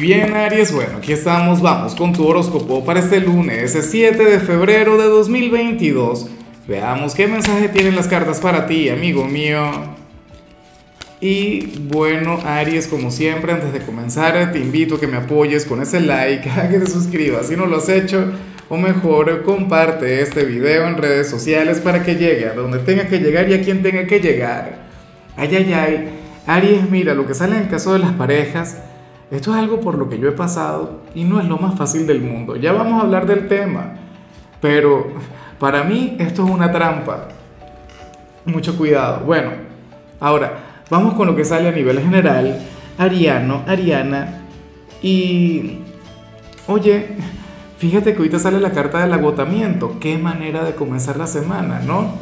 Bien, Aries, bueno, aquí estamos, vamos con tu horóscopo para este lunes, 7 de febrero de 2022. Veamos qué mensaje tienen las cartas para ti, amigo mío. Y bueno, Aries, como siempre, antes de comenzar, te invito a que me apoyes con ese like, a que te suscribas si no lo has hecho, o mejor, comparte este video en redes sociales para que llegue a donde tenga que llegar y a quien tenga que llegar. Ay, ay, ay. Aries, mira, lo que sale en el caso de las parejas esto es algo por lo que yo he pasado y no es lo más fácil del mundo. Ya vamos a hablar del tema, pero para mí esto es una trampa. Mucho cuidado. Bueno, ahora vamos con lo que sale a nivel general. Ariano, Ariana. Y, oye, fíjate que ahorita sale la carta del agotamiento. Qué manera de comenzar la semana, ¿no?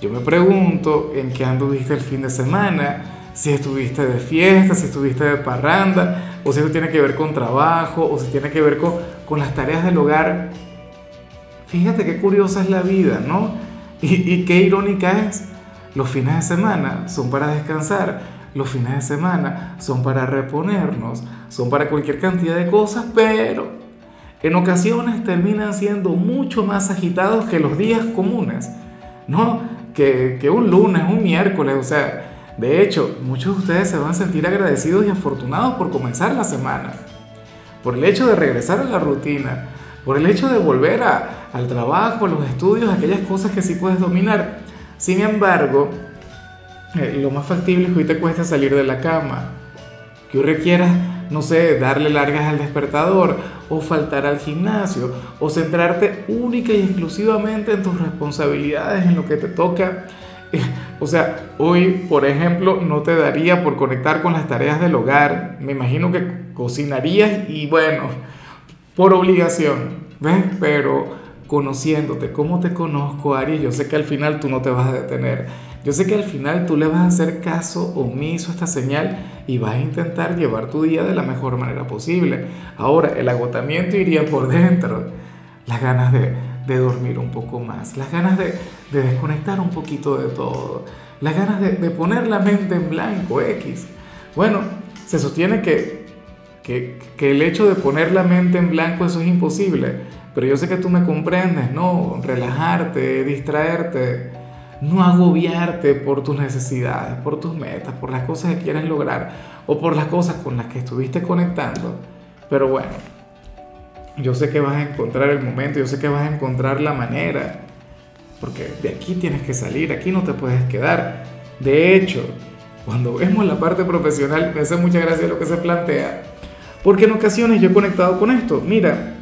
Yo me pregunto en qué anduviste el fin de semana si estuviste de fiesta, si estuviste de parranda, o si eso tiene que ver con trabajo, o si tiene que ver con, con las tareas del hogar. Fíjate qué curiosa es la vida, ¿no? Y, y qué irónica es. Los fines de semana son para descansar, los fines de semana son para reponernos, son para cualquier cantidad de cosas, pero en ocasiones terminan siendo mucho más agitados que los días comunes, ¿no? Que, que un lunes, un miércoles, o sea, de hecho, muchos de ustedes se van a sentir agradecidos y afortunados por comenzar la semana, por el hecho de regresar a la rutina, por el hecho de volver a, al trabajo, a los estudios, aquellas cosas que sí puedes dominar. Sin embargo, eh, lo más factible es que hoy te cueste salir de la cama, que hoy requieras, no sé, darle largas al despertador, o faltar al gimnasio, o centrarte única y exclusivamente en tus responsabilidades, en lo que te toca o sea, hoy, por ejemplo, no te daría por conectar con las tareas del hogar. Me imagino que cocinarías y bueno, por obligación, ¿ves? Pero conociéndote, como te conozco, Aries, yo sé que al final tú no te vas a detener. Yo sé que al final tú le vas a hacer caso omiso a esta señal y vas a intentar llevar tu día de la mejor manera posible. Ahora, el agotamiento iría por dentro. Las ganas de, de dormir un poco más, las ganas de, de, desconectar un poquito de todo, las ganas de, poner la mente en blanco, X. Bueno, se sostiene que, que, que, el hecho de poner la mente en blanco eso es imposible, pero yo sé que tú me comprendes, ¿no? Relajarte, distraerte, no agobiarte por tus necesidades, por tus metas, por las cosas que quieres lograr o por las cosas con las que estuviste conectando. Pero bueno, yo sé que vas a encontrar el momento, yo sé que vas a encontrar la manera, porque de aquí tienes que salir, aquí no te puedes quedar. De hecho, cuando vemos la parte profesional, me hace mucha gracia lo que se plantea, porque en ocasiones yo he conectado con esto. Mira,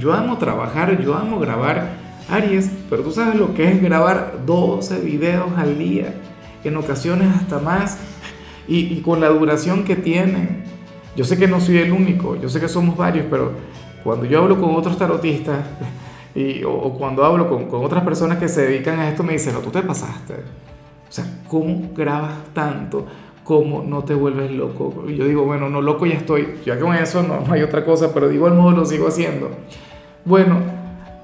yo amo trabajar, yo amo grabar Aries, pero tú sabes lo que es grabar 12 videos al día, en ocasiones hasta más, y, y con la duración que tienen. Yo sé que no soy el único, yo sé que somos varios, pero cuando yo hablo con otros tarotistas y, o, cuando hablo con, con, otras personas que se dedican a esto, me dicen, no, tú te pasaste. O sea, ¿cómo grabas tanto? ¿Cómo no te vuelves loco? Y yo digo, bueno, no loco ya estoy. Ya con eso no, no hay otra cosa, pero de igual modo lo sigo haciendo. Bueno,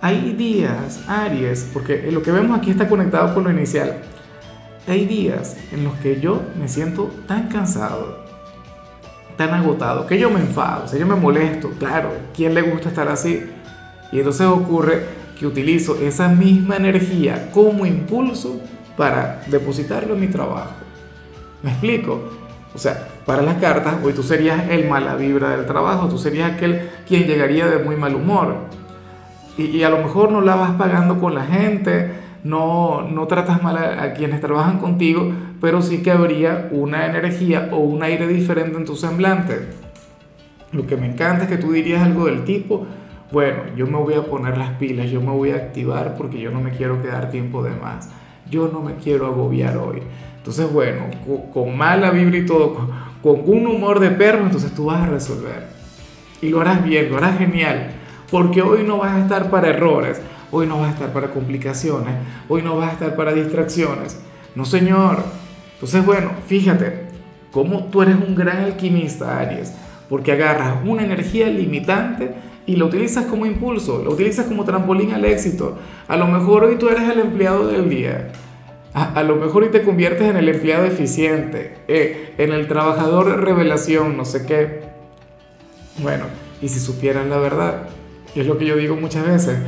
hay días, Aries, porque lo que vemos aquí está conectado con lo inicial. Hay días en los que yo me siento tan cansado, tan agotado que yo me enfado, o yo me molesto, claro, ¿quién le gusta estar así? Y entonces ocurre que utilizo esa misma energía como impulso para depositarlo en mi trabajo. ¿Me explico? O sea, para las cartas, hoy tú serías el mala vibra del trabajo, tú serías aquel quien llegaría de muy mal humor. Y a lo mejor no la vas pagando con la gente, no, no tratas mal a, quienes trabajan contigo, pero sí que habría una energía o un aire diferente en tu semblante. Lo que me encanta es que tú dirías algo del tipo, bueno, yo me voy a poner las pilas, yo me voy a activar porque yo no me quiero quedar tiempo de más, yo no me quiero agobiar hoy. Entonces, bueno, con, con mala vibra y todo, con, con un humor de perro, entonces tú vas a resolver. Y lo harás bien, lo harás genial, porque hoy no vas a estar para errores hoy no vas a estar para complicaciones, hoy no vas a estar para distracciones. No, señor. Entonces, bueno, fíjate cómo tú eres un gran alquimista, Aries, porque agarras una energía limitante y la utilizas como impulso, la utilizas como trampolín al éxito. A lo mejor hoy tú eres el empleado del día. A, lo mejor hoy te conviertes en el empleado eficiente, eh, en el trabajador revelación, no sé qué. Bueno, y si supieran la verdad, es lo que yo digo muchas veces,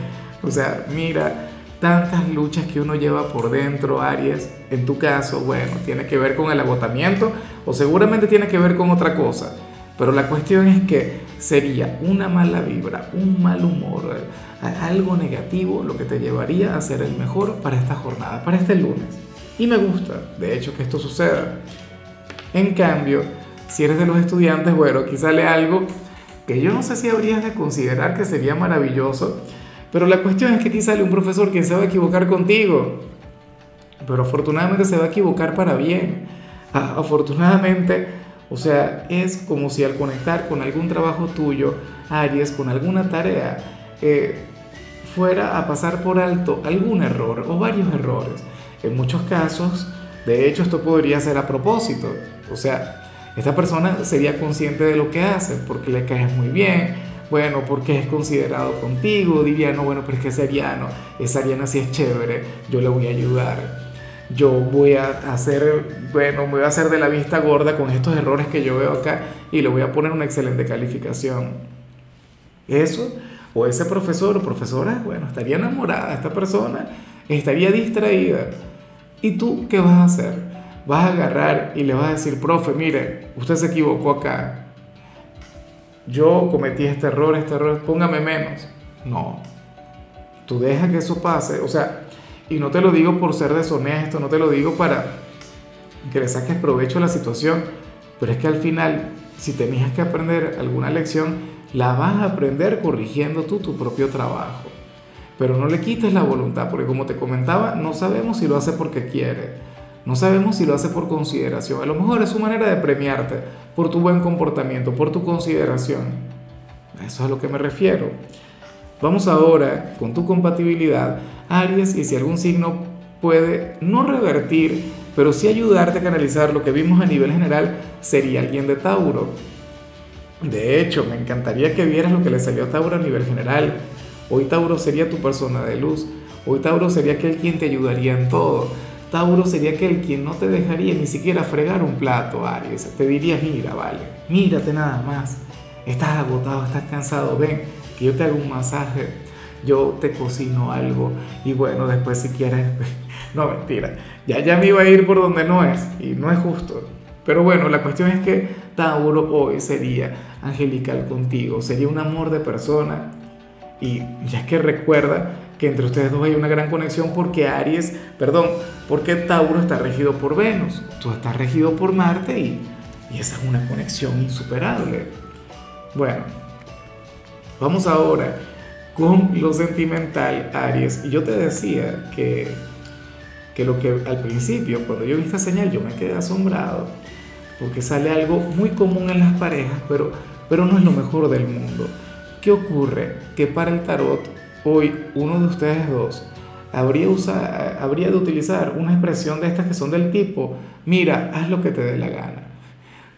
o sea, mira, tantas luchas que uno lleva por dentro, Aries, en tu caso, bueno, tiene que ver con el agotamiento o seguramente tiene que ver con otra cosa, pero la cuestión es que sería una mala vibra, un mal humor, algo negativo lo que te llevaría a ser el mejor para esta jornada, para este lunes. Y me gusta, de hecho, que esto suceda. En cambio, si eres de los estudiantes, bueno, aquí sale algo que yo no sé si habrías de considerar que sería maravilloso, pero la cuestión es que aquí sale un profesor que se va a equivocar contigo, pero afortunadamente se va a equivocar para bien. Afortunadamente, o sea, es como si al conectar con algún trabajo tuyo, Aries, con alguna tarea, eh, fuera a pasar por alto algún error o varios errores. En muchos casos, de hecho, esto podría ser a propósito. O sea, esta persona sería consciente de lo que hace porque le caes muy bien, bueno, porque es considerado contigo, diría, no, bueno, pero es que ese ariano, esa ariana sí es chévere, yo le voy a ayudar. Yo voy a hacer, bueno, me voy a hacer de la vista gorda con estos errores que yo veo acá y le voy a poner una excelente calificación. Eso, o ese profesor o profesora, bueno, estaría enamorada, esta persona estaría distraída. ¿Y tú qué vas a hacer? vas a agarrar y le vas a decir, profe, mire, usted se equivocó acá. Yo cometí este error, este error, póngame menos. No. Tú deja que eso pase. O sea, y no te lo digo por ser deshonesto, no te lo digo para que le saques provecho a la situación, pero es que al final, si tenías que aprender alguna lección, la vas a aprender corrigiendo tú tu propio trabajo. Pero no le quites la voluntad, porque como te comentaba, no sabemos si lo hace porque quiere no sabemos si lo hace por consideración. A lo mejor es su manera de premiarte por tu buen comportamiento, por tu consideración. Eso es a lo que me refiero. Vamos ahora con tu compatibilidad, Aries, y si algún signo puede no revertir, pero sí ayudarte a canalizar lo que vimos a nivel general, sería alguien de Tauro. De hecho, me encantaría que vieras lo que le salió a Tauro a nivel general. Hoy Tauro sería tu persona de luz. Hoy Tauro sería aquel quien te ayudaría en todo Tauro sería aquel quien no te dejaría ni siquiera fregar un plato, Aries. Te diría, mira, vale, mírate nada más. Estás agotado, estás cansado, ven, que yo te hago un masaje, yo te cocino algo y bueno, después si quieres... No, mentira. Ya, ya me iba a ir por donde no es y no es justo. Pero bueno, la cuestión es que Tauro hoy sería angelical contigo, sería un amor de persona. Y ya que recuerda que entre ustedes dos hay una gran conexión porque Aries, perdón, porque Tauro está regido por Venus, tú estás regido por Marte y, y esa es una conexión insuperable. Bueno, vamos ahora con lo sentimental, Aries. Y yo te decía que, que lo que al principio, cuando yo vi esta señal, yo me quedé asombrado, porque sale algo muy común en las parejas, pero, pero no es lo mejor del mundo. ¿Qué ocurre? Que para el tarot hoy uno de ustedes dos habría, de utilizar una expresión de estas que son del tipo, mira, haz lo que te dé la gana.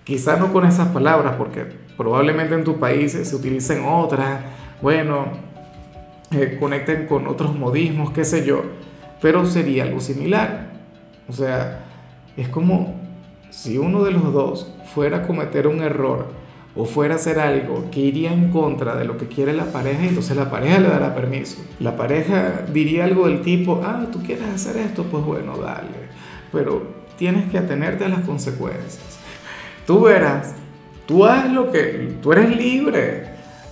Quizá no con esas palabras, porque probablemente en tu país se utilicen otras, bueno, eh, conecten con otros modismos, qué sé yo, pero sería algo similar. O sea, es como si uno de los dos fuera a cometer un error o fuera a hacer algo que iría en contra de lo que quiere la pareja, entonces la pareja le dará permiso. La pareja diría algo del tipo, ah, tú quieres hacer esto, pues bueno, dale. Pero tienes que atenerte a las consecuencias. Tú verás, tú haz lo que, tú eres libre,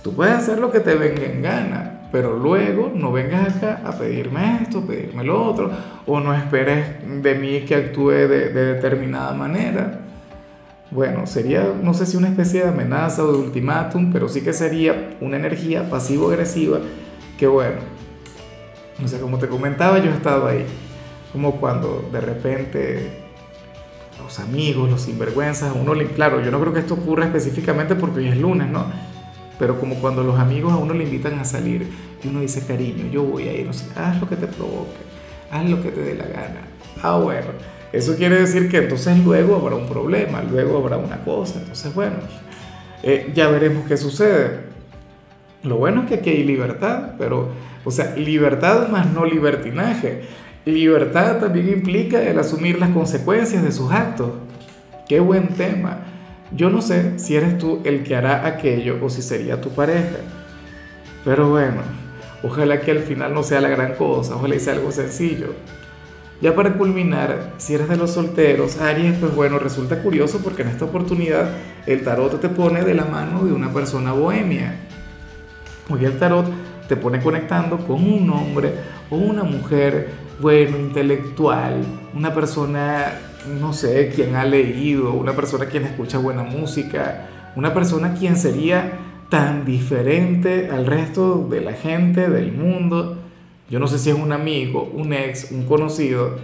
tú puedes hacer lo que te venga en gana, pero luego no vengas acá a pedirme esto, pedirme lo otro, o no esperes de mí que actúe de, de determinada manera bueno, sería, no sé si una especie de amenaza o de ultimátum, pero sí que sería una energía pasivo-agresiva que, bueno, o sea, como te comentaba, yo he estado ahí, como cuando de repente los amigos, los sinvergüenzas, uno le, claro, yo no creo que esto ocurra específicamente porque hoy es lunes, ¿no? Pero como cuando los amigos a uno le invitan a salir y uno dice, cariño, yo voy a ir, no sé, haz lo que te provoque, haz lo que te dé la gana. Ah, bueno eso quiere decir que entonces luego habrá un problema, luego habrá una cosa. Entonces, bueno, eh, ya veremos qué sucede. Lo bueno es que aquí hay libertad, pero, o sea, libertad más no libertinaje. Libertad también implica el asumir las consecuencias de sus actos. Qué buen tema. yo no sé si eres tú el que hará aquello o si sería tu pareja. Pero bueno, ojalá que al final no sea la gran cosa, ojalá sea algo sencillo. Ya para culminar, si eres de los solteros, Aries, pues bueno, resulta curioso porque en esta oportunidad el tarot te pone de la mano de una persona bohemia. Hoy el tarot te pone conectando con un hombre o una mujer, bueno, intelectual, una persona, no sé, quien ha leído, una persona quien escucha buena música, una persona quien sería tan diferente al resto de la gente del mundo. Yo no sé si es un amigo, un ex, un conocido,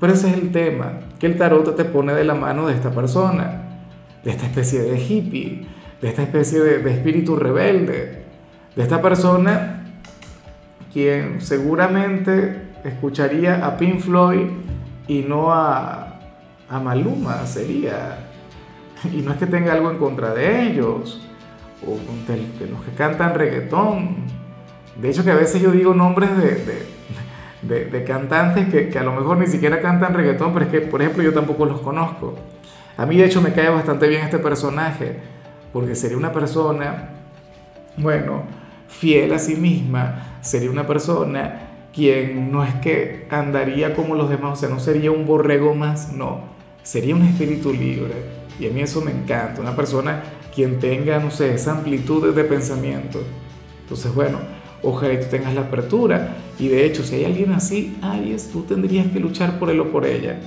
pero ese es el tema, que el tarot te pone de la mano de esta persona, de esta especie de hippie, de esta especie de, de espíritu rebelde, de esta persona quien seguramente escucharía a Pink Floyd y no a, a Maluma, sería. Y no es que tenga algo en contra de ellos, o de, los que cantan reggaetón. De hecho, que a veces yo digo nombres de, de, de cantantes que, que, a lo mejor ni siquiera cantan reggaetón, pero es que, por ejemplo, yo tampoco los conozco. A mí, de hecho, me cae bastante bien este personaje, porque sería una persona, bueno, fiel a sí misma, sería una persona quien no es que andaría como los demás, o sea, no sería un borrego más, no, sería un espíritu libre. Y a mí eso me encanta, una persona quien tenga, no sé, esa amplitud de pensamiento. Entonces, bueno, ojalá tú tengas la apertura. Y de hecho, si hay alguien así, Aries, tú tendrías que luchar por él o por ella.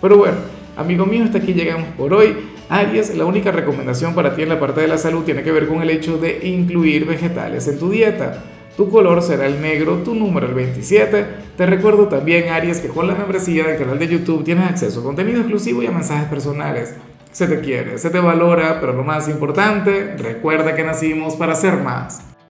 Pero bueno, amigo mío, hasta aquí llegamos por hoy. Aries, la única recomendación para ti en la parte de la salud tiene que ver con el hecho de incluir vegetales en tu dieta. Tu color será el negro, tu número el 27. Te recuerdo también, Aries, que con la membresía del canal de YouTube tienes acceso a contenido exclusivo y a mensajes personales. Se te quiere, se te valora, pero lo más importante, recuerda que nacimos para ser más.